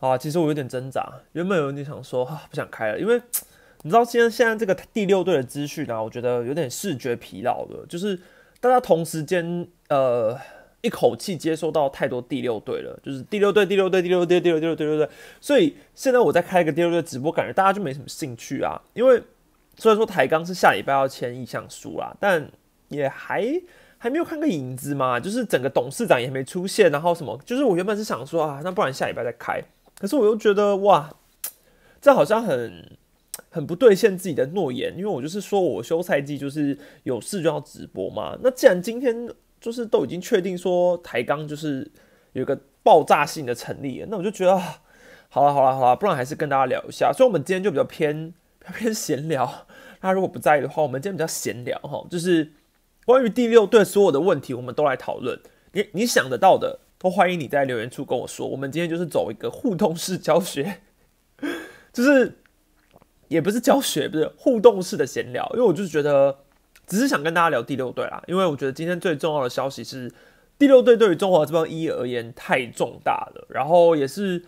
啊，其实我有点挣扎，原本有点想说啊，不想开了，因为你知道现在现在这个第六队的资讯啊，我觉得有点视觉疲劳了，就是大家同时间呃一口气接收到太多第六队了，就是第六队、第六队、第六队、第六队、第六队，所以现在我在开一个第六队直播，感觉大家就没什么兴趣啊，因为虽然说台钢是下礼拜要签意向书啦，但也还还没有看个影子嘛，就是整个董事长也没出现，然后什么，就是我原本是想说啊，那不然下礼拜再开。可是我又觉得哇，这好像很 很不兑现自己的诺言，因为我就是说我休赛季就是有事就要直播嘛。那既然今天就是都已经确定说台钢就是有个爆炸性的成立，那我就觉得好了好了好了，不然还是跟大家聊一下。所以我们今天就比较偏 偏闲聊。大家如果不在意的话，我们今天比较闲聊哈，就是关于第六队所有的问题，我们都来讨论。你你想得到的。都欢迎你在留言处跟我说。我们今天就是走一个互动式教学，就是也不是教学，不是互动式的闲聊。因为我就是觉得，只是想跟大家聊第六队啦。因为我觉得今天最重要的消息是，第六队对于中华这帮一而言太重大了。然后也是，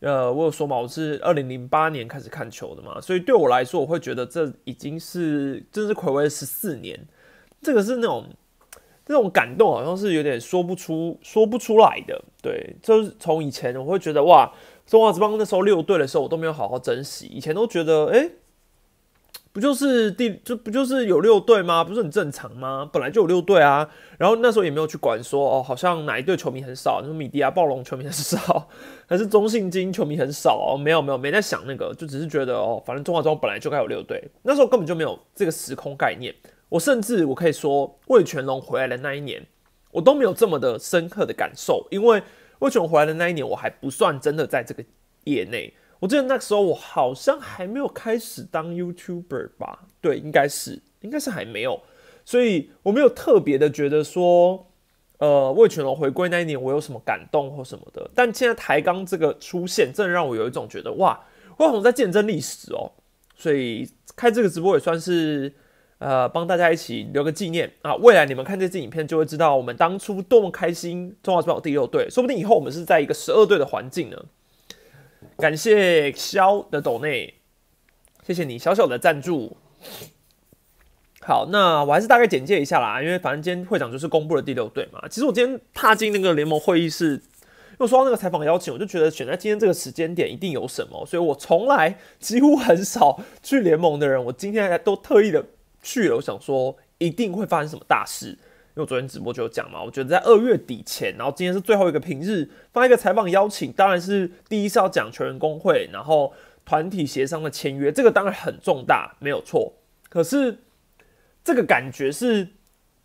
呃，我有说嘛，我是二零零八年开始看球的嘛，所以对我来说，我会觉得这已经是真是暌违十四年。这个是那种。这种感动好像是有点说不出、说不出来的。对，就是从以前我会觉得哇，中华之邦那时候六队的时候，我都没有好好珍惜。以前都觉得，哎，不就是第就不就是有六队吗？不是很正常吗？本来就有六队啊。然后那时候也没有去管说，哦，好像哪一队球迷很少，什么米迪亚暴龙球迷很少，还是中信金球迷很少哦？没有没有，没在想那个，就只是觉得哦，反正中华之邦本来就该有六队，那时候根本就没有这个时空概念。我甚至我可以说，魏全龙回来的那一年，我都没有这么的深刻的感受，因为魏全龙回来的那一年，我还不算真的在这个业内。我记得那个时候，我好像还没有开始当 YouTuber 吧？对，应该是，应该是还没有，所以我没有特别的觉得说，呃，魏全龙回归那一年，我有什么感动或什么的。但现在台钢这个出现，真的让我有一种觉得，哇，我好像在见证历史哦。所以开这个直播也算是。呃，帮大家一起留个纪念啊！未来你们看这支影片，就会知道我们当初多么开心，中华之宝第六队，说不定以后我们是在一个十二队的环境呢。感谢肖的斗内，谢谢你小小的赞助。好，那我还是大概简介一下啦，因为反正今天会长就是公布了第六队嘛。其实我今天踏进那个联盟会议室，又收到那个采访邀请，我就觉得选在今天这个时间点一定有什么，所以我从来几乎很少去联盟的人，我今天都特意的。去了，我想说一定会发生什么大事，因为我昨天直播就有讲嘛，我觉得在二月底前，然后今天是最后一个平日，发一个采访邀请，当然是第一是要讲全员工会，然后团体协商的签约，这个当然很重大，没有错。可是这个感觉是，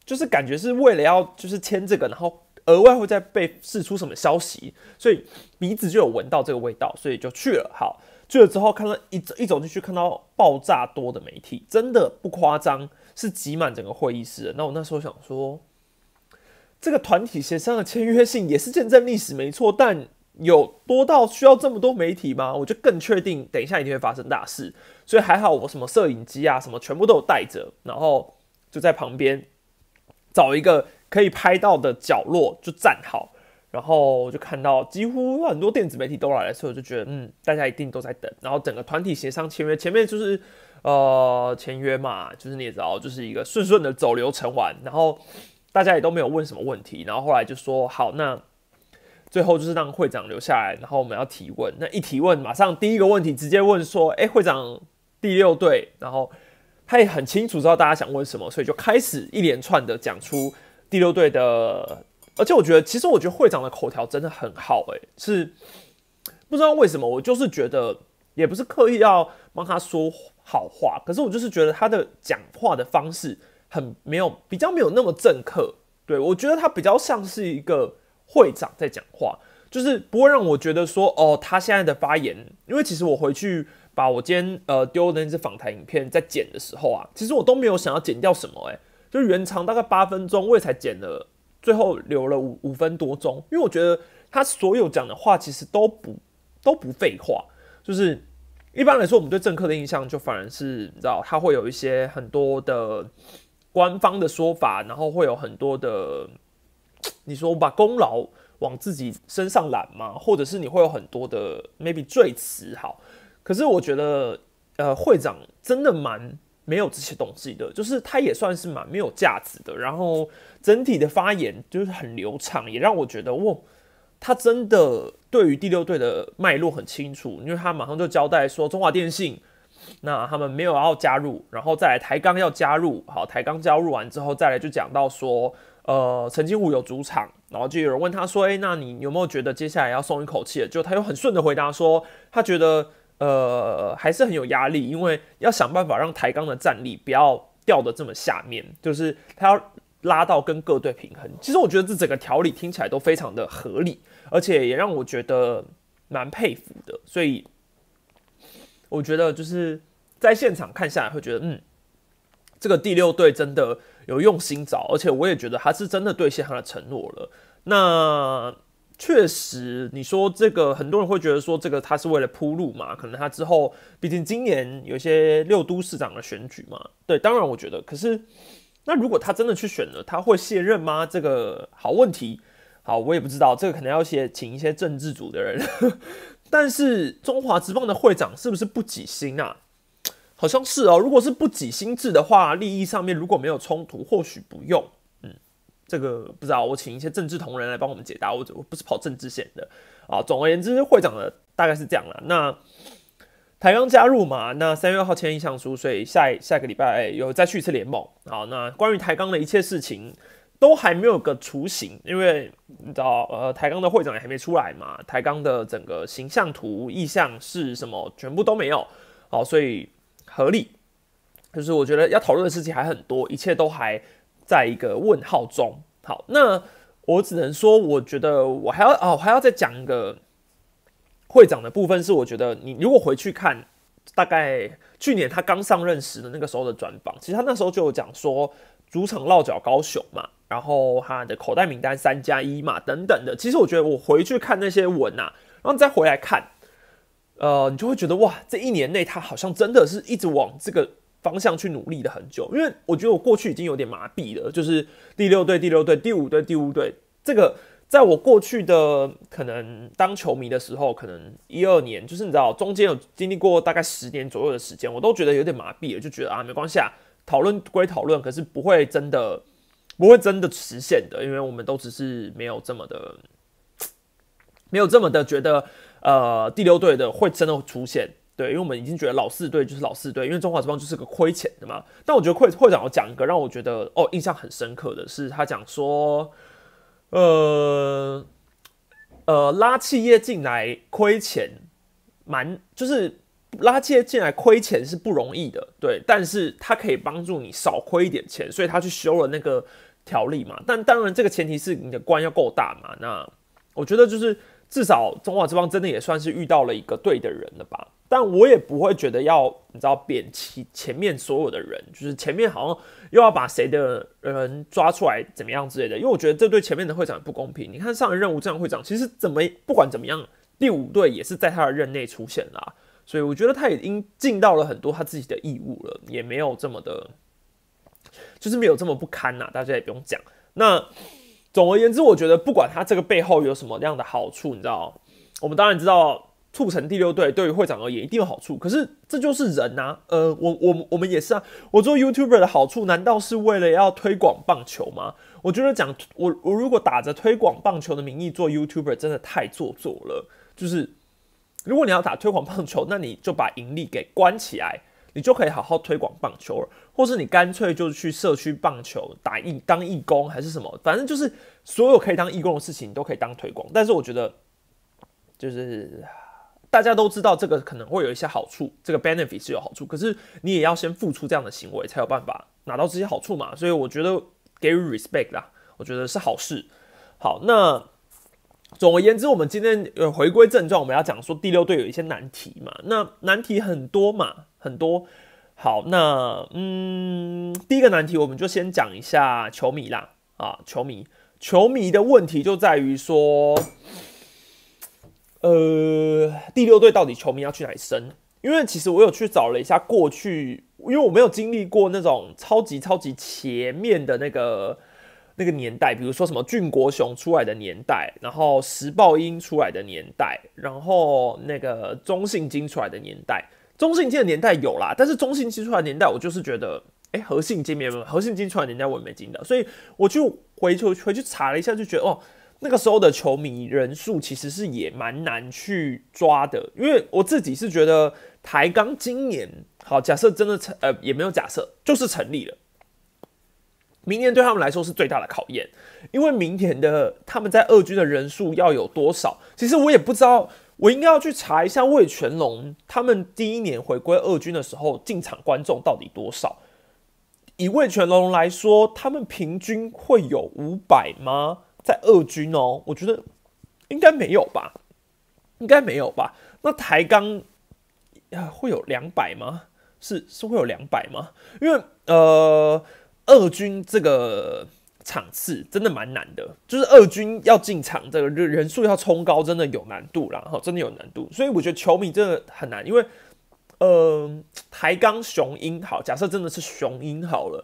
就是感觉是为了要就是签这个，然后额外会再被释出什么消息，所以鼻子就有闻到这个味道，所以就去了。好。去了之后，看到一一走进去，看到爆炸多的媒体，真的不夸张，是挤满整个会议室。那我那时候想说，这个团体协商的签约性也是见证历史，没错。但有多到需要这么多媒体吗？我就更确定，等一下一定会发生大事。所以还好，我什么摄影机啊，什么全部都有带着，然后就在旁边找一个可以拍到的角落就站好。然后我就看到几乎很多电子媒体都来了，所以我就觉得，嗯，大家一定都在等。然后整个团体协商签约，前面就是呃签约嘛，就是你也知道，就是一个顺顺的走流程完。然后大家也都没有问什么问题。然后后来就说好，那最后就是让会长留下来，然后我们要提问。那一提问，马上第一个问题直接问说，哎，会长第六队，然后他也很清楚知道大家想问什么，所以就开始一连串的讲出第六队的。而且我觉得，其实我觉得会长的口条真的很好，诶，是不知道为什么，我就是觉得也不是刻意要帮他说好话，可是我就是觉得他的讲话的方式很没有，比较没有那么正客。对我觉得他比较像是一个会长在讲话，就是不会让我觉得说，哦，他现在的发言，因为其实我回去把我今天呃丢的那支访谈影片在剪的时候啊，其实我都没有想要剪掉什么，诶，就原长大概八分钟，我也才剪了。最后留了五五分多钟，因为我觉得他所有讲的话其实都不都不废话，就是一般来说我们对政客的印象就反而是你知道他会有一些很多的官方的说法，然后会有很多的你说我把功劳往自己身上揽嘛？或者是你会有很多的 maybe 赘词？好，可是我觉得，呃，会长真的蛮没有这些东西的，就是他也算是蛮没有价值的。然后整体的发言就是很流畅，也让我觉得，哇，他真的对于第六队的脉络很清楚，因为他马上就交代说，中华电信。那他们没有要加入，然后再来台钢要加入，好，台钢加入完之后，再来就讲到说，呃，陈金虎有主场，然后就有人问他说，哎，那你有没有觉得接下来要松一口气？就他又很顺的回答说，他觉得，呃，还是很有压力，因为要想办法让台钢的战力不要掉的这么下面，就是他要拉到跟各队平衡。其实我觉得这整个条理听起来都非常的合理，而且也让我觉得蛮佩服的，所以。我觉得就是在现场看下来，会觉得嗯，这个第六队真的有用心找，而且我也觉得他是真的兑现他的承诺了。那确实，你说这个很多人会觉得说这个他是为了铺路嘛？可能他之后毕竟今年有些六都市长的选举嘛。对，当然我觉得，可是那如果他真的去选了，他会卸任吗？这个好问题。好，我也不知道，这个可能要写请一些政治组的人。但是中华职棒的会长是不是不己心啊？好像是哦。如果是不己心制的话，利益上面如果没有冲突，或许不用。这个不知道，我请一些政治同仁来帮我们解答。我我不是跑政治线的啊。总而言之，会长的大概是这样了。那台钢加入嘛？那三月二号签意向书，所以下下个礼拜有再去一次联盟。好，那关于台钢的一切事情。都还没有个雏形，因为你知道，呃，台钢的会长也还没出来嘛，台钢的整个形象图、意向是什么，全部都没有，好，所以合理，就是我觉得要讨论的事情还很多，一切都还在一个问号中。好，那我只能说，我觉得我还要哦，还要再讲一个会长的部分，是我觉得你如果回去看，大概去年他刚上任时的那个时候的专访，其实他那时候就有讲说，主场落脚高雄嘛。然后他的口袋名单三加一嘛，等等的。其实我觉得我回去看那些文呐，然后再回来看，呃，你就会觉得哇，这一年内他好像真的是一直往这个方向去努力的很久。因为我觉得我过去已经有点麻痹了，就是第六队、第六队、第五队、第五队，这个在我过去的可能当球迷的时候，可能一二年，就是你知道中间有经历过大概十年左右的时间，我都觉得有点麻痹了，就觉得啊，没关系啊，讨论归讨论，可是不会真的。不会真的实现的，因为我们都只是没有这么的，没有这么的觉得，呃，第六队的会真的出现，对，因为我们已经觉得老四队就是老四队，因为中华之邦就是个亏钱的嘛。但我觉得会会长要讲一个让我觉得哦印象很深刻的是，他讲说，呃呃，拉企业进来亏钱，蛮就是拉企业进来亏钱是不容易的，对，但是他可以帮助你少亏一点钱，所以他去修了那个。条例嘛，但当然这个前提是你的官要够大嘛。那我觉得就是至少中华之邦真的也算是遇到了一个对的人了吧。但我也不会觉得要你知道贬其前面所有的人，就是前面好像又要把谁的人抓出来怎么样之类的。因为我觉得这对前面的会长不公平。你看上任任务这样会长，其实怎么不管怎么样，第五队也是在他的任内出现啦。所以我觉得他已经尽到了很多他自己的义务了，也没有这么的。就是没有这么不堪呐，大家也不用讲。那总而言之，我觉得不管他这个背后有什么样的好处，你知道，我们当然知道促成第六队对于会长而言一定有好处。可是这就是人呐，呃，我我我们也是啊。我做 YouTuber 的好处，难道是为了要推广棒球吗？我觉得讲我我如果打着推广棒球的名义做 YouTuber，真的太做作了。就是如果你要打推广棒球，那你就把盈利给关起来。你就可以好好推广棒球了，或是你干脆就去社区棒球打义当义工还是什么，反正就是所有可以当义工的事情你都可以当推广。但是我觉得，就是大家都知道这个可能会有一些好处，这个 benefit 是有好处，可是你也要先付出这样的行为才有办法拿到这些好处嘛。所以我觉得给予 respect 啦，我觉得是好事。好，那。总而言之，我们今天呃回归正传，我们要讲说第六队有一些难题嘛。那难题很多嘛，很多。好，那嗯，第一个难题我们就先讲一下球迷啦。啊，球迷，球迷的问题就在于说，呃，第六队到底球迷要去哪里生？因为其实我有去找了一下过去，因为我没有经历过那种超级超级前面的那个。那个年代，比如说什么俊国雄出来的年代，然后石爆英出来的年代，然后那个中信金出来的年代，中信金的年代有啦，但是中信金出来的年代，我就是觉得，哎，和信金没有，和信金出来年代我也没进到，所以我就回去回去查了一下，就觉得哦，那个时候的球迷人数其实是也蛮难去抓的，因为我自己是觉得台钢今年好，假设真的成，呃，也没有假设，就是成立了。明年对他们来说是最大的考验，因为明年的他们在二军的人数要有多少？其实我也不知道，我应该要去查一下魏全龙他们第一年回归二军的时候进场观众到底多少。以魏全龙来说，他们平均会有五百吗？在二军哦，我觉得应该没有吧，应该没有吧。那台钢会有两百吗？是是会有两百吗？因为呃。二军这个场次真的蛮难的，就是二军要进场，这个人人数要冲高，真的有难度啦，哈，真的有难度。所以我觉得球迷真的很难，因为呃，台钢雄鹰好，假设真的是雄鹰好了，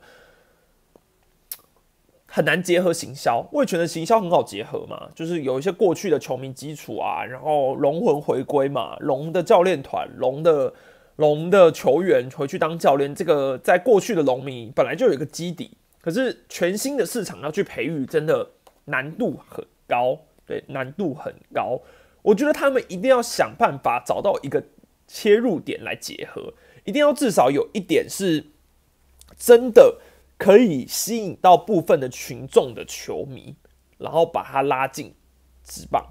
很难结合行销。味全的行销很好结合嘛，就是有一些过去的球迷基础啊，然后龙魂回归嘛，龙的教练团，龙的。龙的球员回去当教练，这个在过去的龙迷本来就有一个基底，可是全新的市场要去培育，真的难度很高，对，难度很高。我觉得他们一定要想办法找到一个切入点来结合，一定要至少有一点是真的可以吸引到部分的群众的球迷，然后把他拉进职棒。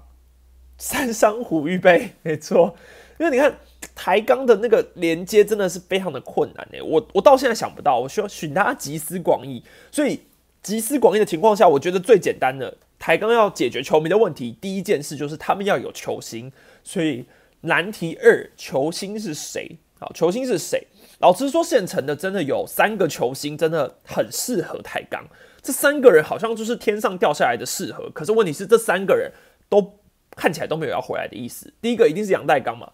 三山虎预备，没错，因为你看。台钢的那个连接真的是非常的困难诶，我我到现在想不到，我需要请大家集思广益。所以集思广益的情况下，我觉得最简单的台钢要解决球迷的问题，第一件事就是他们要有球星。所以难题二，球星是谁？好，球星是谁？老实说，现成的真的有三个球星，真的很适合抬杠。这三个人好像就是天上掉下来的适合，可是问题是这三个人都看起来都没有要回来的意思。第一个一定是杨代刚嘛。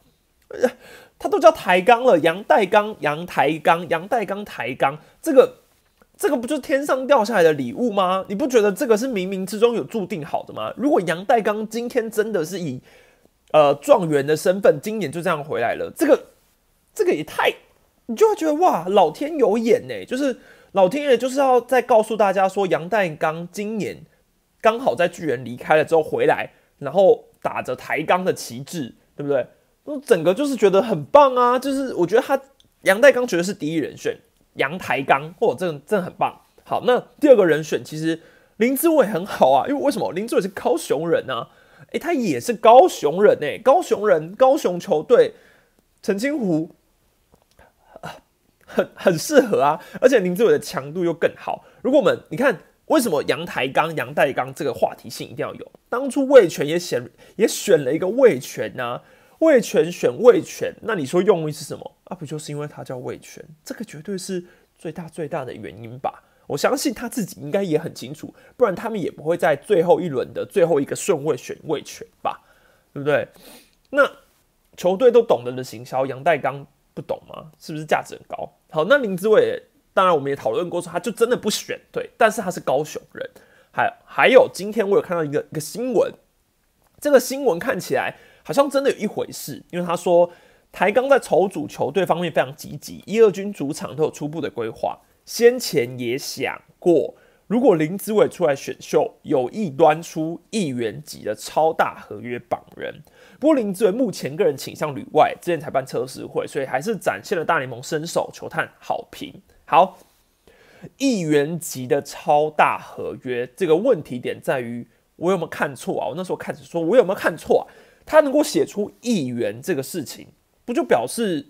他都叫抬杠了，杨代刚、杨抬杠、杨代刚抬杠，这个这个不就是天上掉下来的礼物吗？你不觉得这个是冥冥之中有注定好的吗？如果杨代刚今天真的是以呃状元的身份，今年就这样回来了，这个这个也太，你就会觉得哇，老天有眼呢，就是老天爷就是要再告诉大家说，杨代刚今年刚好在巨人离开了之后回来，然后打着抬杠的旗帜，对不对？那整个就是觉得很棒啊！就是我觉得他杨代刚绝对是第一人选，杨台刚，嚯，这真的很棒。好，那第二个人选其实林志伟很好啊，因为为什么林志伟是高雄人呢？诶，他也是高雄人诶，高雄人，高雄球队陈清湖很很适合啊，而且林志伟的强度又更好。如果我们你看，为什么杨台刚、杨代刚这个话题性一定要有？当初魏权也选也选了一个魏权呢？魏权选魏权，那你说用意是什么啊？不就是因为他叫魏权？这个绝对是最大最大的原因吧？我相信他自己应该也很清楚，不然他们也不会在最后一轮的最后一个顺位选魏权吧？对不对？那球队都懂得的行销，杨代刚不懂吗？是不是价值很高？好，那林志伟，当然我们也讨论过，说他就真的不选对，但是他是高雄人。还还有，今天我有看到一个一个新闻，这个新闻看起来。好像真的有一回事，因为他说台钢在筹组球队方面非常积极，一二军主场都有初步的规划。先前也想过，如果林子伟出来选秀，有意端出亿元级的超大合约绑人。不过林志伟目前个人倾向旅外，之前才办测试会，所以还是展现了大联盟身手，球探好评。好，亿元级的超大合约，这个问题点在于我有没有看错啊？我那时候开始说，我有没有看错啊？他能够写出议员这个事情，不就表示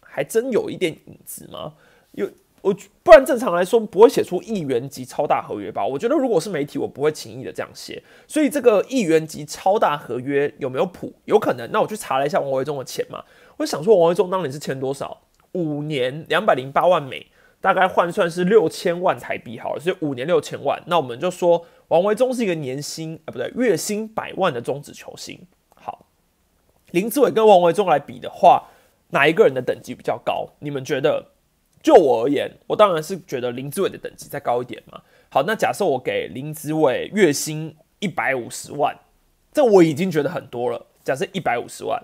还真有一点影子吗？有我不然正常来说不会写出亿元级超大合约吧？我觉得如果是媒体，我不会轻易的这样写。所以这个亿元级超大合约有没有谱？有可能。那我去查了一下王维忠的钱嘛，我想说王维忠当年是签多少？五年两百零八万美，大概换算是六千万台币好了，所以五年六千万。那我们就说王维忠是一个年薪啊不对月薪百万的中职球星。好林志伟跟王维忠来比的话，哪一个人的等级比较高？你们觉得？就我而言，我当然是觉得林志伟的等级再高一点嘛。好，那假设我给林志伟月薪一百五十万，这我已经觉得很多了。假设一百五十万，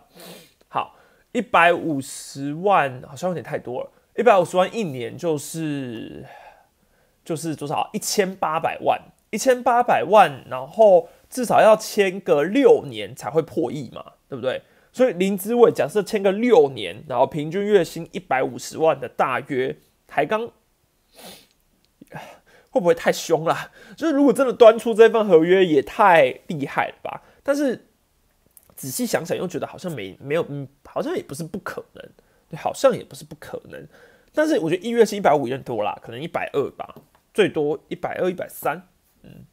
好，一百五十万好像有点太多了。一百五十万一年就是就是多少？一千八百万，一千八百万，然后至少要签个六年才会破亿嘛，对不对？所以林志伟假设签个六年，然后平均月薪一百五十万的大约台钢，会不会太凶了？就是如果真的端出这份合约，也太厉害了吧？但是仔细想想，又觉得好像没没有，嗯，好像也不是不可能，对，好像也不是不可能。但是我觉得一月薪一百五有点多啦，可能一百二吧，最多一百二、一百三。嗯，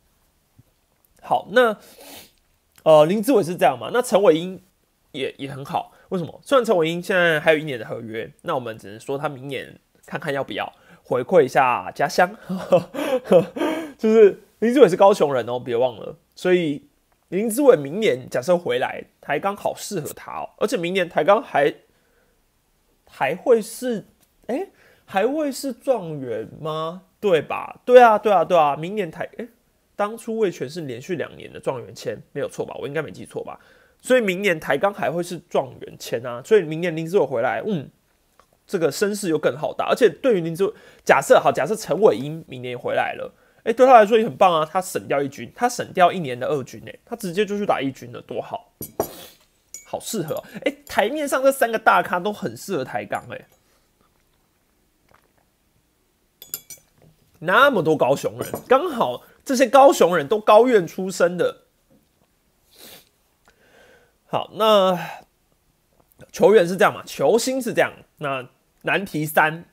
好，那呃林志伟是这样嘛？那陈伟英。也也很好，为什么？虽然陈伟英现在还有一年的合约，那我们只能说他明年看看要不要回馈一下家乡。就是林志伟是高雄人哦，别忘了。所以林志伟明年假设回来，台钢好适合他哦。而且明年台钢还还会是哎，还会是状元吗？对吧？对啊，对啊，对啊。明年台哎，当初魏全是连续两年的状元签，没有错吧？我应该没记错吧？所以明年台钢还会是状元签啊，所以明年林志伟回来，嗯，这个声势又更好大。而且对于林志伟，假设好，假设陈伟英明年回来了，哎，对他来说也很棒啊，他省掉一军，他省掉一年的二军，哎，他直接就去打一军了，多好，好适合。哎，台面上这三个大咖都很适合台钢，哎，那么多高雄人，刚好这些高雄人都高院出身的。好，那球员是这样嘛？球星是这样。那难题三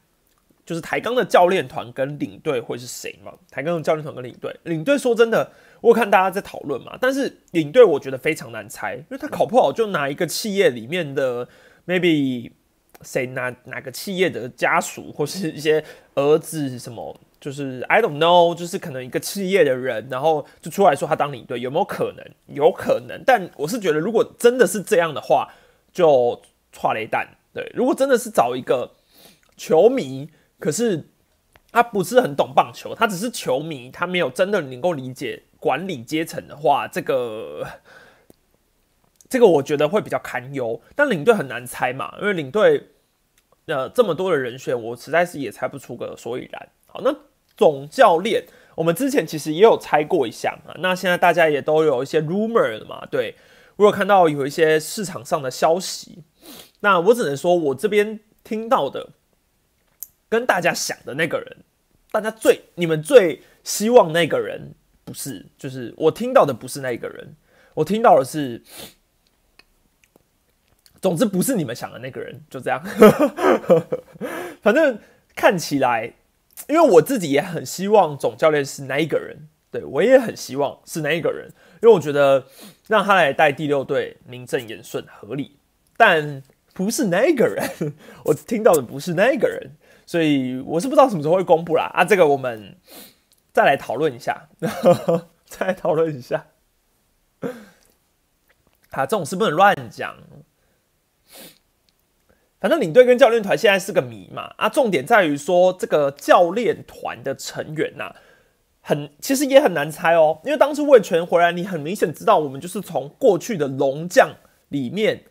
就是台钢的教练团跟领队会是谁嘛？台钢的教练团跟领队，领队说真的，我看大家在讨论嘛。但是领队我觉得非常难猜，因为他考不好就拿一个企业里面的 maybe 谁哪哪个企业的家属或是一些儿子什么。就是 I don't know，就是可能一个企业的人，然后就出来说他当领队，有没有可能？有可能，但我是觉得，如果真的是这样的话，就错雷蛋。对，如果真的是找一个球迷，可是他不是很懂棒球，他只是球迷，他没有真的能够理解管理阶层的话，这个这个我觉得会比较堪忧。但领队很难猜嘛，因为领队呃这么多的人选，我实在是也猜不出个所以然。好，那。总教练，我们之前其实也有猜过一下嘛，那现在大家也都有一些 rumor 了嘛，对我有看到有一些市场上的消息，那我只能说我这边听到的，跟大家想的那个人，大家最你们最希望那个人不是，就是我听到的不是那个人，我听到的是，总之不是你们想的那个人，就这样，反正看起来。因为我自己也很希望总教练是那一个人，对我也很希望是那一个人，因为我觉得让他来带第六队名正言顺合理，但不是那一个人，我听到的不是那一个人，所以我是不知道什么时候会公布啦。啊，这个我们再来讨论一下，再来讨论一下，啊，这种事不能乱讲。反正领队跟教练团现在是个谜嘛啊，重点在于说这个教练团的成员呐，很其实也很难猜哦，因为当初魏权回来，你很明显知道我们就是从过去的龙将里面，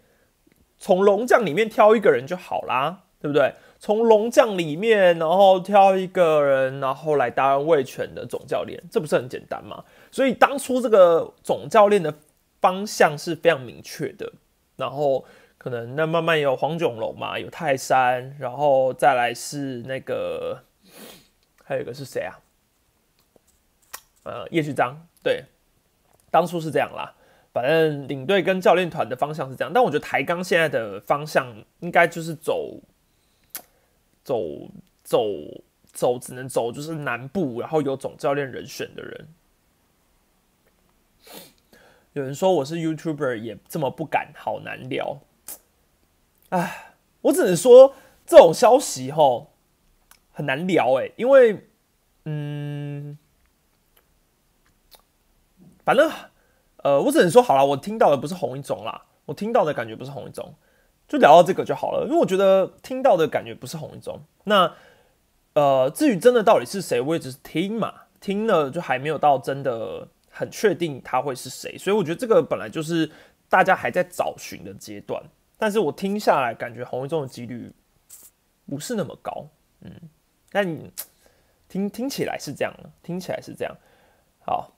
从龙将里面挑一个人就好啦，对不对？从龙将里面，然后挑一个人，然后来担任魏权的总教练，这不是很简单吗？所以当初这个总教练的方向是非常明确的，然后。可能那慢慢有黄炯龙嘛，有泰山，然后再来是那个，还有一个是谁啊？呃，叶旭章，对，当初是这样啦。反正领队跟教练团的方向是这样，但我觉得台钢现在的方向应该就是走，走走走，只能走就是南部，然后有总教练人选的人。有人说我是 YouTuber，也这么不敢，好难聊。唉，我只能说这种消息吼很难聊哎，因为嗯，反正呃，我只能说好了，我听到的不是红一种啦，我听到的感觉不是红一种，就聊到这个就好了，因为我觉得听到的感觉不是红一种。那呃，至于真的到底是谁，我也只是听嘛，听了就还没有到真的很确定他会是谁，所以我觉得这个本来就是大家还在找寻的阶段。但是我听下来，感觉红一中的几率不是那么高，嗯，但听听起来是这样，听起来是这样。好，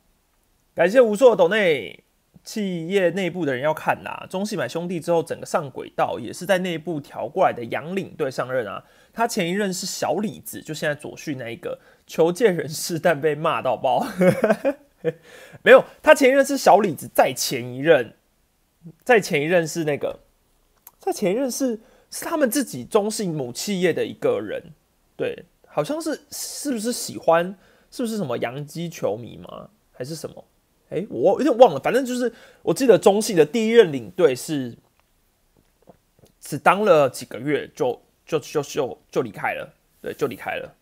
感谢无数的抖内。企业内部的人要看啦，中戏买兄弟之后，整个上轨道也是在内部调过来的杨领队上任啊。他前一任是小李子，就现在左旭那一个求见人士，但被骂到爆。没有，他前一任是小李子，在前一任，在前一任是那个，他前任是是他们自己中信母企业的一个人，对，好像是是不是喜欢，是不是什么洋基球迷吗？还是什么？哎，我有点忘了，反正就是我记得中信的第一任领队是只当了几个月就就就就就离开了，对，就离开了。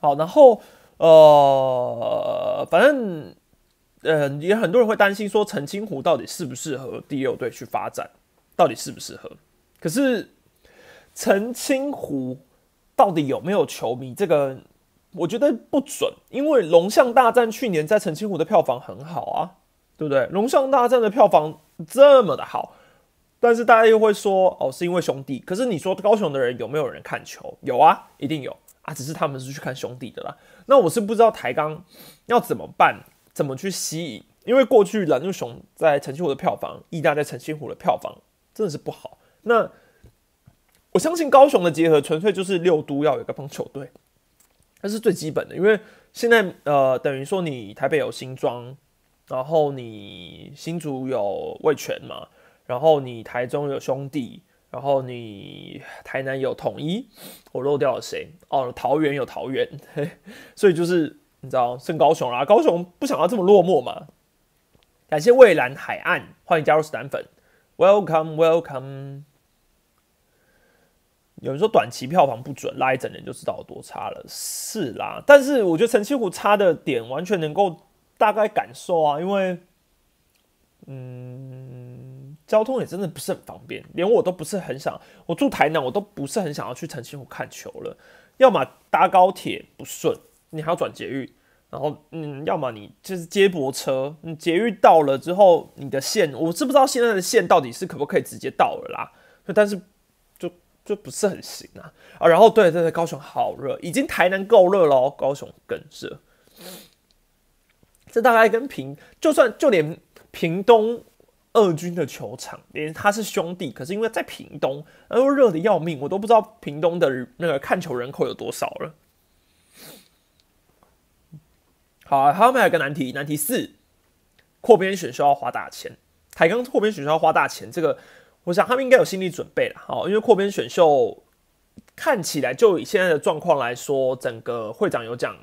好，然后呃，反正呃也很多人会担心说陈清湖到底适不适合第六队去发展，到底适不适合？可是陈清湖到底有没有球迷？这个？我觉得不准，因为《龙象大战》去年在澄清湖的票房很好啊，对不对？《龙象大战》的票房这么的好，但是大家又会说哦，是因为兄弟。可是你说高雄的人有没有人看球？有啊，一定有啊，只是他们是去看兄弟的啦。那我是不知道台钢要怎么办，怎么去吸引？因为过去蓝鹿熊在澄清湖的票房，义大在澄清湖的票房真的是不好。那我相信高雄的结合，纯粹就是六都要有一个棒球队。那是最基本的，因为现在呃，等于说你台北有新庄，然后你新竹有味全嘛，然后你台中有兄弟，然后你台南有统一，我漏掉了谁？哦，桃园有桃园，所以就是你知道剩高雄啦，高雄不想要这么落寞嘛。感谢蔚蓝海岸，欢迎加入史丹粉，Welcome Welcome。有人说短期票房不准，拉一整年就知道有多差了，是啦。但是我觉得陈清湖差的点完全能够大概感受啊，因为，嗯，交通也真的不是很方便，连我都不是很想，我住台南，我都不是很想要去陈清湖看球了。要么搭高铁不顺，你还要转捷运，然后嗯，要么你就是接驳车，你捷运到了之后，你的线我知不知道现在的线到底是可不可以直接到了啦？但是。就就不是很行啊啊！然后对对对，高雄好热，已经台南够热了，高雄更热。这大概跟平，就算就连屏东二军的球场，连他是兄弟，可是因为在屏东，然后热的要命，我都不知道屏东的那个看球人口有多少了。好啊，他们还有个难题，难题四，扩编选秀要花大钱，台钢扩编选秀要花大钱，这个。我想他们应该有心理准备了，好，因为扩编选秀看起来就以现在的状况来说，整个会长有讲，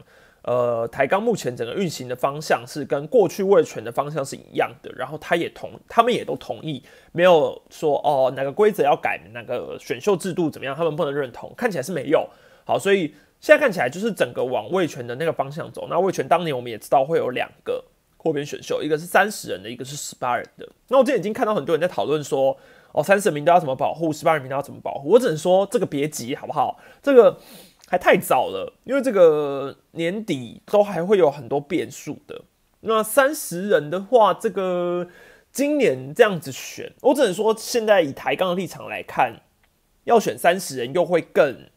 呃，台钢目前整个运行的方向是跟过去卫权的方向是一样的，然后他也同，他们也都同意，没有说哦哪个规则要改，哪个选秀制度怎么样，他们不能认同，看起来是没有，好，所以现在看起来就是整个往卫权的那个方向走。那卫权当年我们也知道会有两个扩编选秀，一个是三十人的，一个是十八人的。那我今天已经看到很多人在讨论说。哦，三十名都要怎么保护？十八人名单要怎么保护？我只能说这个别急，好不好？这个还太早了，因为这个年底都还会有很多变数的。那三十人的话，这个今年这样子选，我只能说现在以台钢的立场来看，要选三十人又会更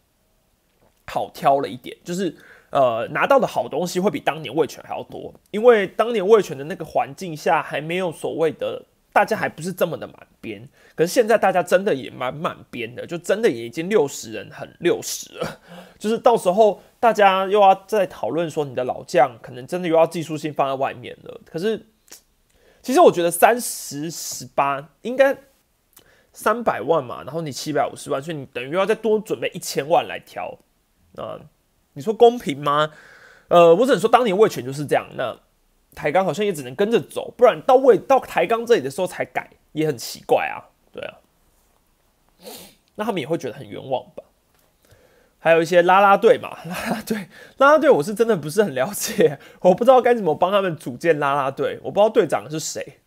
好挑了一点，就是呃拿到的好东西会比当年魏权还要多，因为当年魏权的那个环境下还没有所谓的。大家还不是这么的满编，可是现在大家真的也蛮满编的，就真的也已经六十人，很六十了。就是到时候大家又要再讨论说，你的老将可能真的又要技术性放在外面了。可是其实我觉得三十十八应该三百万嘛，然后你七百五十万，所以你等于要再多准备一千万来挑啊？你说公平吗？呃，我只能说当年魏权就是这样。那台钢好像也只能跟着走，不然到位到台钢这里的时候才改，也很奇怪啊。对啊，那他们也会觉得很冤枉吧？还有一些拉拉队嘛，拉拉队，拉拉队，我是真的不是很了解，我不知道该怎么帮他们组建拉拉队，我不知道队长是谁。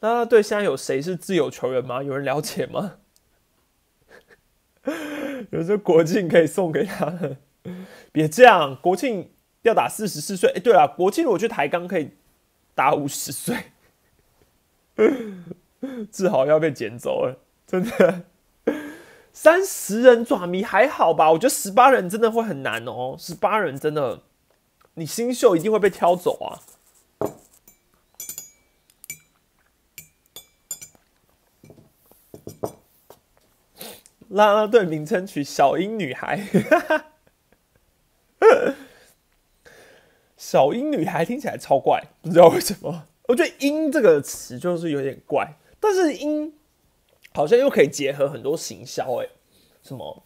拉拉队现在有谁是自由球员吗？有人了解吗？有这国庆可以送给他们？别这样，国庆。要打四十四岁。哎，对了，国庆我去台钢可以打五十岁，志豪要被捡走了，真的。三十人爪迷还好吧？我觉得十八人真的会很难哦。十八人真的，你新秀一定会被挑走啊。啦啦队名称取小英女孩，小英女孩听起来超怪，不知道为什么。我觉得“英”这个词就是有点怪，但是“英”好像又可以结合很多行销，哎，什么，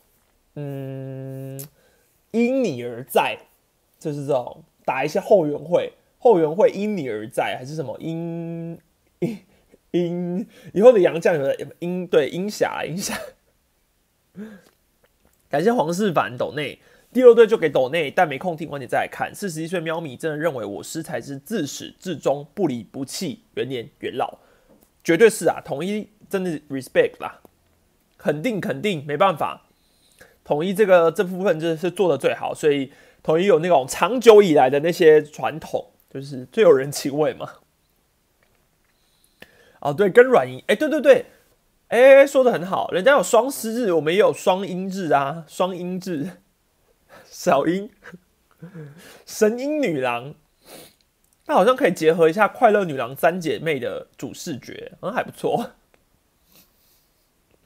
嗯，因你而在，就是这种打一些后援会，后援会因你而在，还是什么因因因以后的杨绛有的因对英侠英侠。感谢黄世凡斗内，第六队就给斗内，但没空听，晚点再来看。四十一岁喵咪真的认为我师才是自始至终不离不弃，元年元老，绝对是啊！统一真的 respect 啦，肯定肯定，没办法，统一这个这部分就是做的最好，所以统一有那种长久以来的那些传统，就是最有人情味嘛。哦，对，跟软银，哎，对对对。哎，说的很好，人家有双狮日，我们也有双音日啊，双音日，小音，神鹰女郎，那好像可以结合一下快乐女郎三姐妹的主视觉，好像还不错。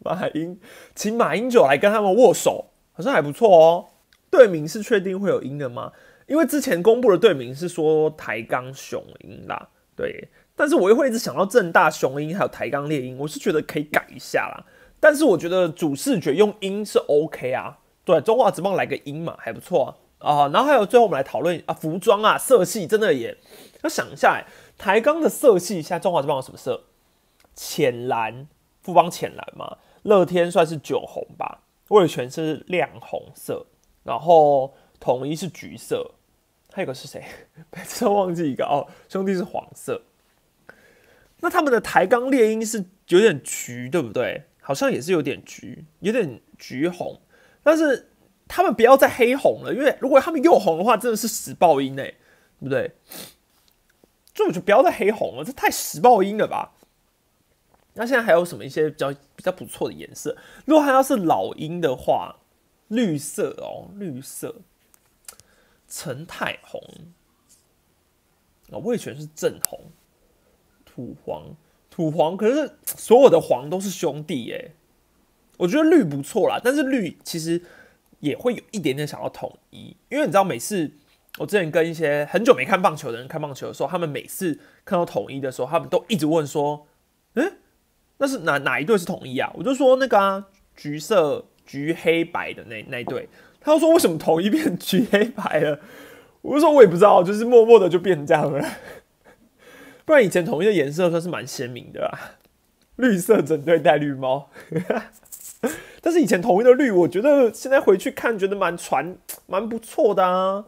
马英，请马英九来跟他们握手，好像还不错哦。队名是确定会有鹰的吗？因为之前公布的队名是说台钢雄鹰啦，对。但是我又会一直想到正大雄鹰还有抬杠猎鹰，我是觉得可以改一下啦。但是我觉得主视觉用鹰是 OK 啊，对，中华职棒来个鹰嘛，还不错啊。然后还有最后我们来讨论啊，服装啊，色系真的也要想一下，抬杠的色系现在中华职棒有什么色？浅蓝，富邦浅蓝嘛，乐天算是酒红吧，味全是亮红色，然后统一是橘色，还有个是谁？每次都忘记一个哦，兄弟是黄色。那他们的抬杠猎鹰是有点橘，对不对？好像也是有点橘，有点橘红。但是他们不要再黑红了，因为如果他们又红的话，真的是死爆音哎，对不对？就我就不要再黑红了，这太死爆音了吧？那现在还有什么一些比较比较不错的颜色？如果它要是老鹰的话，绿色哦，绿色，陈太红，啊，味全是正红。土黄，土黄，可是所有的黄都是兄弟耶。我觉得绿不错啦，但是绿其实也会有一点点想要统一，因为你知道，每次我之前跟一些很久没看棒球的人看棒球的时候，他们每次看到统一的时候，他们都一直问说：“嗯，那是哪哪一队是统一啊？”我就说那个啊，橘色、橘黑白的那那一队。他说：“为什么统一变橘黑白了？”我就说：“我也不知道，就是默默的就变成这样了。”不然以前统一的颜色算是蛮鲜明的啊，绿色整队带绿帽。但是以前统一的绿，我觉得现在回去看觉得蛮传蛮不错的啊。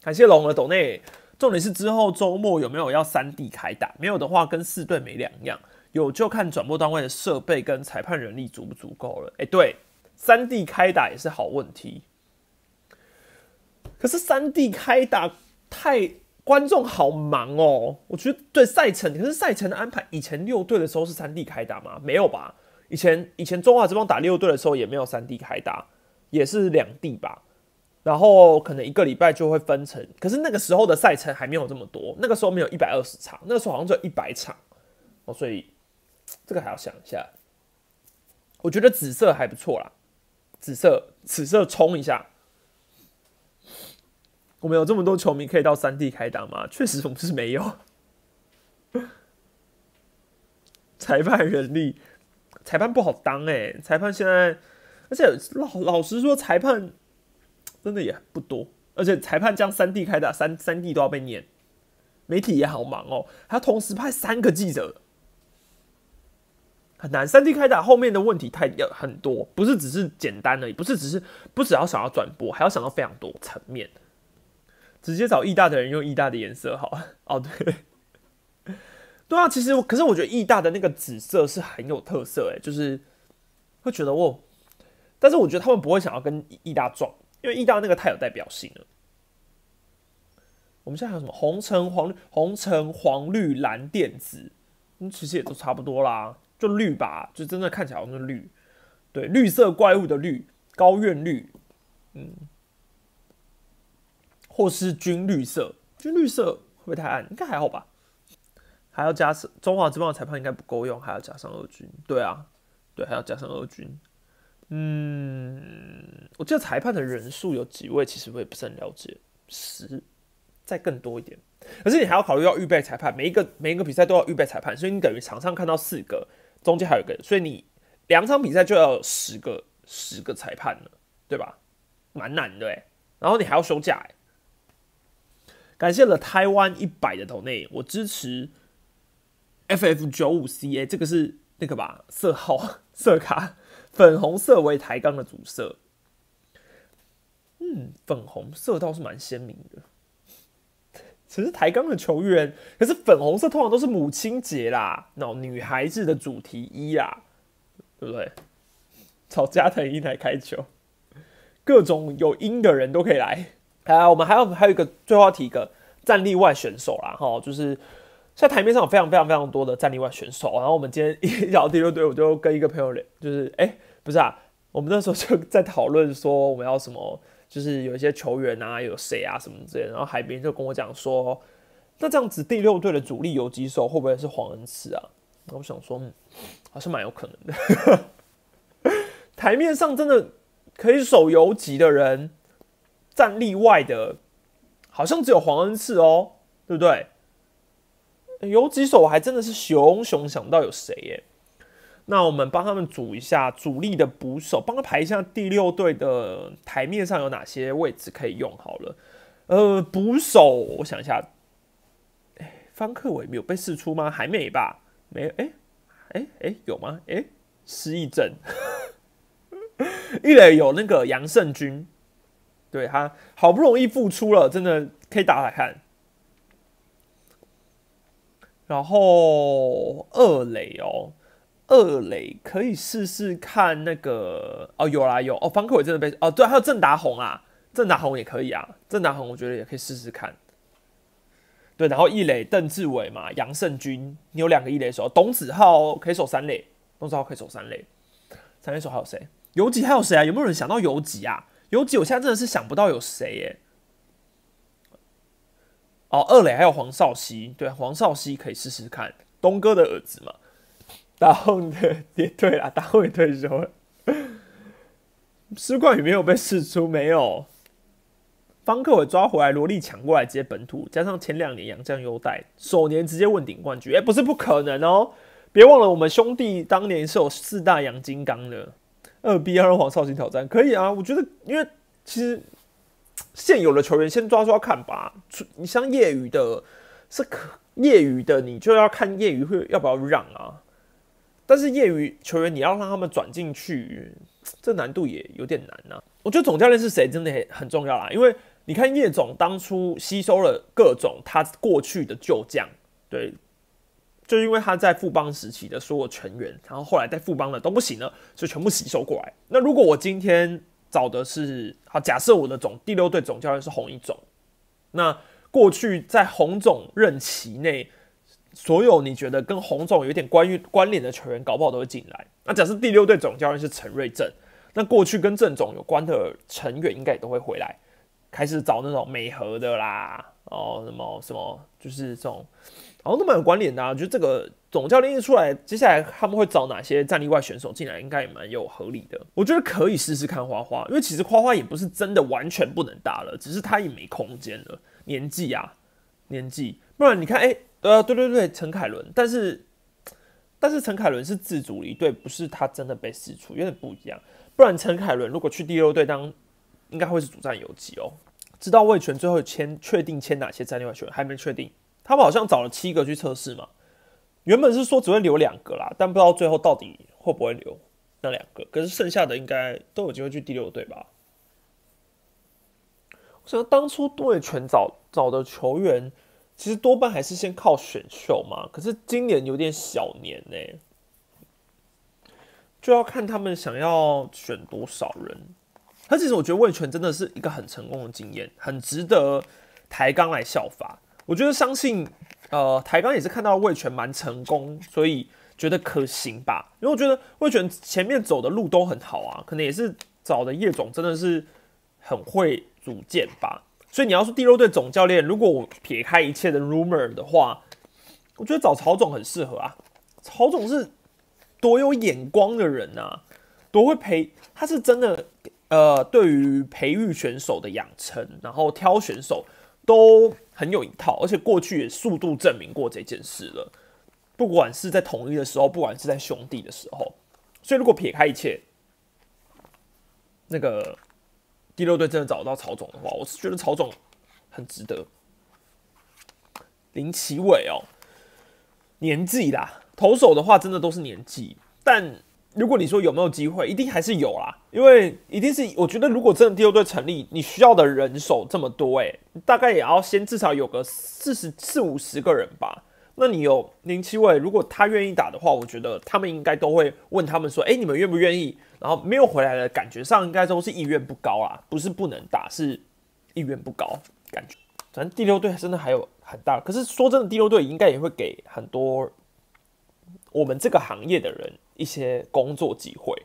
感谢龙的斗内，重点是之后周末有没有要三 D 开打？没有的话，跟四队没两样。有就看转播单位的设备跟裁判人力足不足够了。哎，对，三 D 开打也是好问题。可是三 D 开打太……观众好忙哦，我觉得对赛程，可是赛程的安排，以前六队的时候是三 D 开打吗？没有吧？以前以前中华之邦打六队的时候也没有三 D 开打，也是两地吧。然后可能一个礼拜就会分成，可是那个时候的赛程还没有这么多，那个时候没有一百二十场，那个时候好像只有一百场哦，所以这个还要想一下。我觉得紫色还不错啦，紫色紫色冲一下。我们有这么多球迷可以到三 D 开打吗？确实，我们是没有。裁判人力，裁判不好当哎，裁判现在，而且老老实说，裁判真的也不多，而且裁判这样三 D 开打，三三 D 都要被念，媒体也好忙哦，他同时派三个记者，很难。三 D 开打后面的问题太要很多，不是只是简单的，不是只是不只要想要转播，还要想到非常多层面。直接找义大的人用义大的颜色好。哦，对，对啊，其实我可是我觉得义大的那个紫色是很有特色哎，就是会觉得哦，但是我觉得他们不会想要跟义大撞，因为义大那个太有代表性了。我们现在还有什么红橙黄绿红橙黄绿蓝靛紫，嗯，其实也都差不多啦，就绿吧，就真的看起来好像是绿，对，绿色怪物的绿，高院绿，嗯，或是军绿色，军绿色会不会太暗？应该还好吧。还要加上中华之邦的裁判应该不够用，还要加上二军。对啊，对，还要加上二军。嗯，我记得裁判的人数有几位，其实我也不是很了解，十，再更多一点。可是你还要考虑要预备裁判，每一个每一个比赛都要预备裁判，所以你等于场上看到四个，中间还有一个，所以你两场比赛就要十个十个裁判了，对吧？蛮难的哎。然后你还要休假哎。感谢了台湾一百的头内，我支持。FF 九五 CA 这个是那个吧？色号 色卡粉红色为台钢的主色，嗯，粉红色倒是蛮鲜明的。其实台钢的球员，可是粉红色通常都是母亲节啦，那种女孩子的主题衣啦，对不对？找加藤鹰来开球，各种有鹰的人都可以来。啊，我们还有还有一个最后要提一个战力外选手啦，哈，就是。在台面上有非常非常非常多的战力外选手，然后我们今天一 聊第六队，我就跟一个朋友聊，就是哎，不是啊，我们那时候就 在讨论说我们要什么，就是有一些球员啊，有谁啊什么之类的，然后海边就跟我讲说，那这样子第六队的主力游击手会不会是黄恩赐啊？那我想说，嗯，好像蛮有可能的。台面上真的可以守游击的人，战力外的，好像只有黄恩赐哦，对不对？有几手我还真的是熊熊想到有谁耶，那我们帮他们组一下主力的捕手，帮他排一下第六队的台面上有哪些位置可以用好了。呃，捕手我想一下，哎，方克伟没有被试出吗？还没吧？没，哎，哎哎有吗？哎，失忆症。一垒有那个杨胜军，对他好不容易复出了，真的可以打来看。然后二垒哦，二垒可以试试看那个哦，有啦有哦，方克伟真的被哦，对，还有郑达宏啊，郑达宏也可以啊，郑达宏我觉得也可以试试看。对，然后一垒邓志伟嘛，杨胜军，你有两个一垒手，董子浩可以守三垒，董子浩可以守三垒，三垒手还有谁？游击还有谁啊？有没有人想到游击啊？游击我现在真的是想不到有谁耶。哦，二磊还有黄少熙，对，黄少熙可以试试看，东哥的儿子嘛。大红的也对啦，大红也退休了。施冠宇没有被试出，没有。方克伟抓回来，罗力抢过来接本土，加上前两年杨将优待，首年直接问鼎冠军，哎，不是不可能哦。别忘了，我们兄弟当年是有四大洋金刚的。二 B 要让黄少熙挑战，可以啊。我觉得，因为其实。现有的球员先抓抓看吧。你像业余的，是可业余的，你就要看业余会要不要让啊。但是业余球员你要让他们转进去，这难度也有点难呐。我觉得总教练是谁真的很很重要啦，因为你看叶总当初吸收了各种他过去的旧将，对，就因为他在富邦时期的所有成员，然后后来在富邦的都不行了，所以全部吸收过来。那如果我今天。找的是好，假设我的总第六队总教练是红一总，那过去在红总任期内，所有你觉得跟红总有点关于关联的球员，搞不好都会进来。那假设第六队总教练是陈瑞正，那过去跟郑总有关的成员应该也都会回来，开始找那种美和的啦，哦，什么什么，就是这种。好像都蛮有关联的，我觉得这个总教练一出来，接下来他们会找哪些战力外选手进来，应该也蛮有合理的。我觉得可以试试看花花，因为其实花花也不是真的完全不能打了，只是他也没空间了，年纪啊，年纪。不然你看，哎，呃，对对对，陈凯伦，但是但是陈凯伦是自主离队，不是他真的被释出，有点不一样。不然陈凯伦如果去第六队当，应该会是主战游击哦。知道魏权最后签确定签哪些战力外选手，还没确定。他们好像找了七个去测试嘛，原本是说只会留两个啦，但不知道最后到底会不会留那两个。可是剩下的应该都有机会去第六队吧？我想当初杜伟全找找的球员，其实多半还是先靠选秀嘛。可是今年有点小年呢，就要看他们想要选多少人。他其实我觉得魏权真的是一个很成功的经验，很值得。台钢来效法。我觉得相信，呃，台钢也是看到魏权蛮成功，所以觉得可行吧。因为我觉得魏权前面走的路都很好啊，可能也是找的叶总真的是很会组建吧。所以你要说第六队总教练，如果我撇开一切的 rumor 的话，我觉得找曹总很适合啊。曹总是多有眼光的人呐，多会培，他是真的，呃，对于培育选手的养成，然后挑选手都很有一套，而且过去也速度证明过这件事了。不管是在统一的时候，不管是在兄弟的时候，所以如果撇开一切，那个第六队真的找到曹总的话，我是觉得曹总很值得。林奇伟哦，年纪啦。投手的话，真的都是年纪，但如果你说有没有机会，一定还是有啦，因为一定是我觉得，如果真的第六队成立，你需要的人手这么多，诶，大概也要先至少有个四十四五十个人吧。那你有林七位，如果他愿意打的话，我觉得他们应该都会问他们说，哎，你们愿不愿意？然后没有回来的感觉上，应该都是意愿不高啦，不是不能打，是意愿不高感觉。反正第六队真的还有很大，可是说真的，第六队应该也会给很多。我们这个行业的人一些工作机会，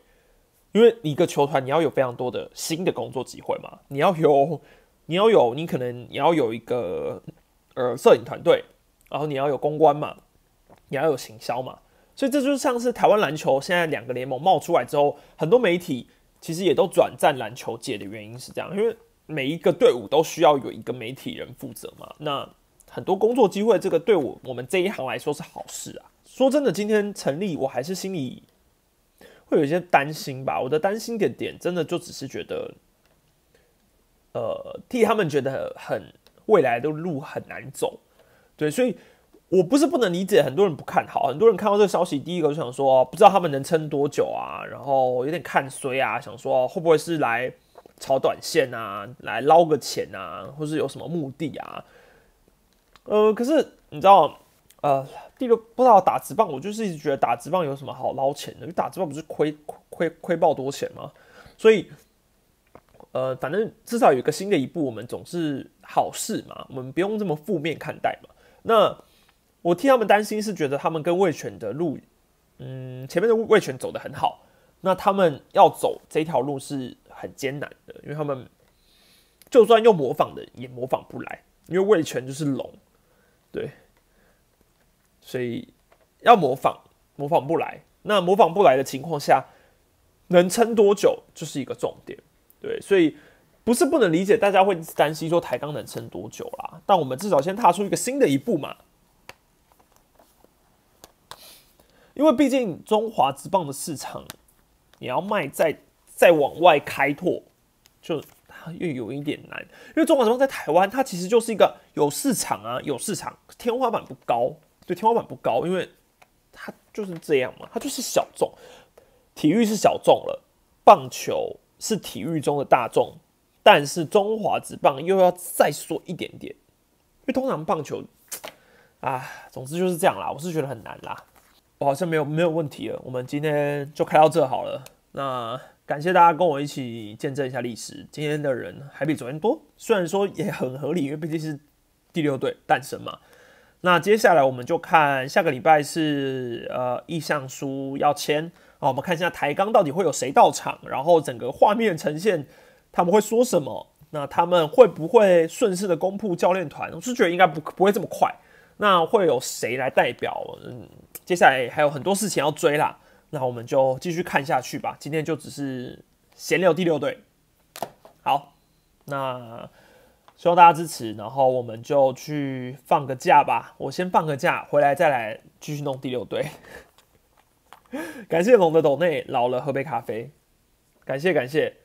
因为一个球团你要有非常多的新的工作机会嘛，你要有，你要有，你可能你要有一个呃摄影团队，然后你要有公关嘛，你要有行销嘛，所以这就像是台湾篮球现在两个联盟冒出来之后，很多媒体其实也都转战篮球界的原因是这样，因为每一个队伍都需要有一个媒体人负责嘛，那很多工作机会，这个对我我们这一行来说是好事啊。说真的，今天成立，我还是心里会有一些担心吧。我的担心点点，真的就只是觉得，呃，替他们觉得很未来的路很难走。对，所以我不是不能理解，很多人不看好，很多人看到这个消息，第一个就想说，不知道他们能撑多久啊，然后有点看衰啊，想说会不会是来炒短线啊，来捞个钱啊，或是有什么目的啊？呃，可是你知道，呃。第六不知道打直棒，我就是一直觉得打直棒有什么好捞钱的？打直棒不是亏亏亏爆多钱吗？所以，呃，反正至少有一个新的一步，我们总是好事嘛，我们不用这么负面看待嘛。那我替他们担心是觉得他们跟魏权的路，嗯，前面的魏权走的很好，那他们要走这条路是很艰难的，因为他们就算用模仿的也模仿不来，因为魏权就是龙，对。所以要模仿，模仿不来。那模仿不来的情况下，能撑多久就是一个重点。对，所以不是不能理解，大家会担心说台钢能撑多久啦。但我们至少先踏出一个新的一步嘛。因为毕竟中华之棒的市场，你要卖再再往外开拓，就它又有一点难。因为中华之棒在台湾，它其实就是一个有市场啊，有市场，天花板不高。对天花板不高，因为它就是这样嘛，它就是小众，体育是小众了，棒球是体育中的大众，但是中华职棒又要再说一点点，因为通常棒球啊，总之就是这样啦，我是觉得很难啦，我好像没有没有问题了，我们今天就开到这好了，那感谢大家跟我一起见证一下历史，今天的人还比昨天多，虽然说也很合理，因为毕竟是第六队诞生嘛。那接下来我们就看下个礼拜是呃意向书要签啊，我们看一下台钢到底会有谁到场，然后整个画面呈现他们会说什么，那他们会不会顺势的公布教练团？我是觉得应该不不会这么快。那会有谁来代表？嗯，接下来还有很多事情要追啦，那我们就继续看下去吧。今天就只是闲聊第六队，好，那。希望大家支持，然后我们就去放个假吧。我先放个假，回来再来继续弄第六队。感谢龙的斗内，老了喝杯咖啡。感谢感谢。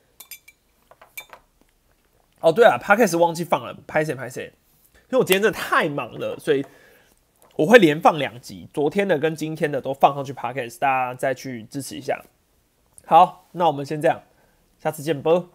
哦对啊 p a d k a s 忘记放了，拍谁拍谁。因为我今天真的太忙了，所以我会连放两集，昨天的跟今天的都放上去 p a d k a s 大家再去支持一下。好，那我们先这样，下次见，啵。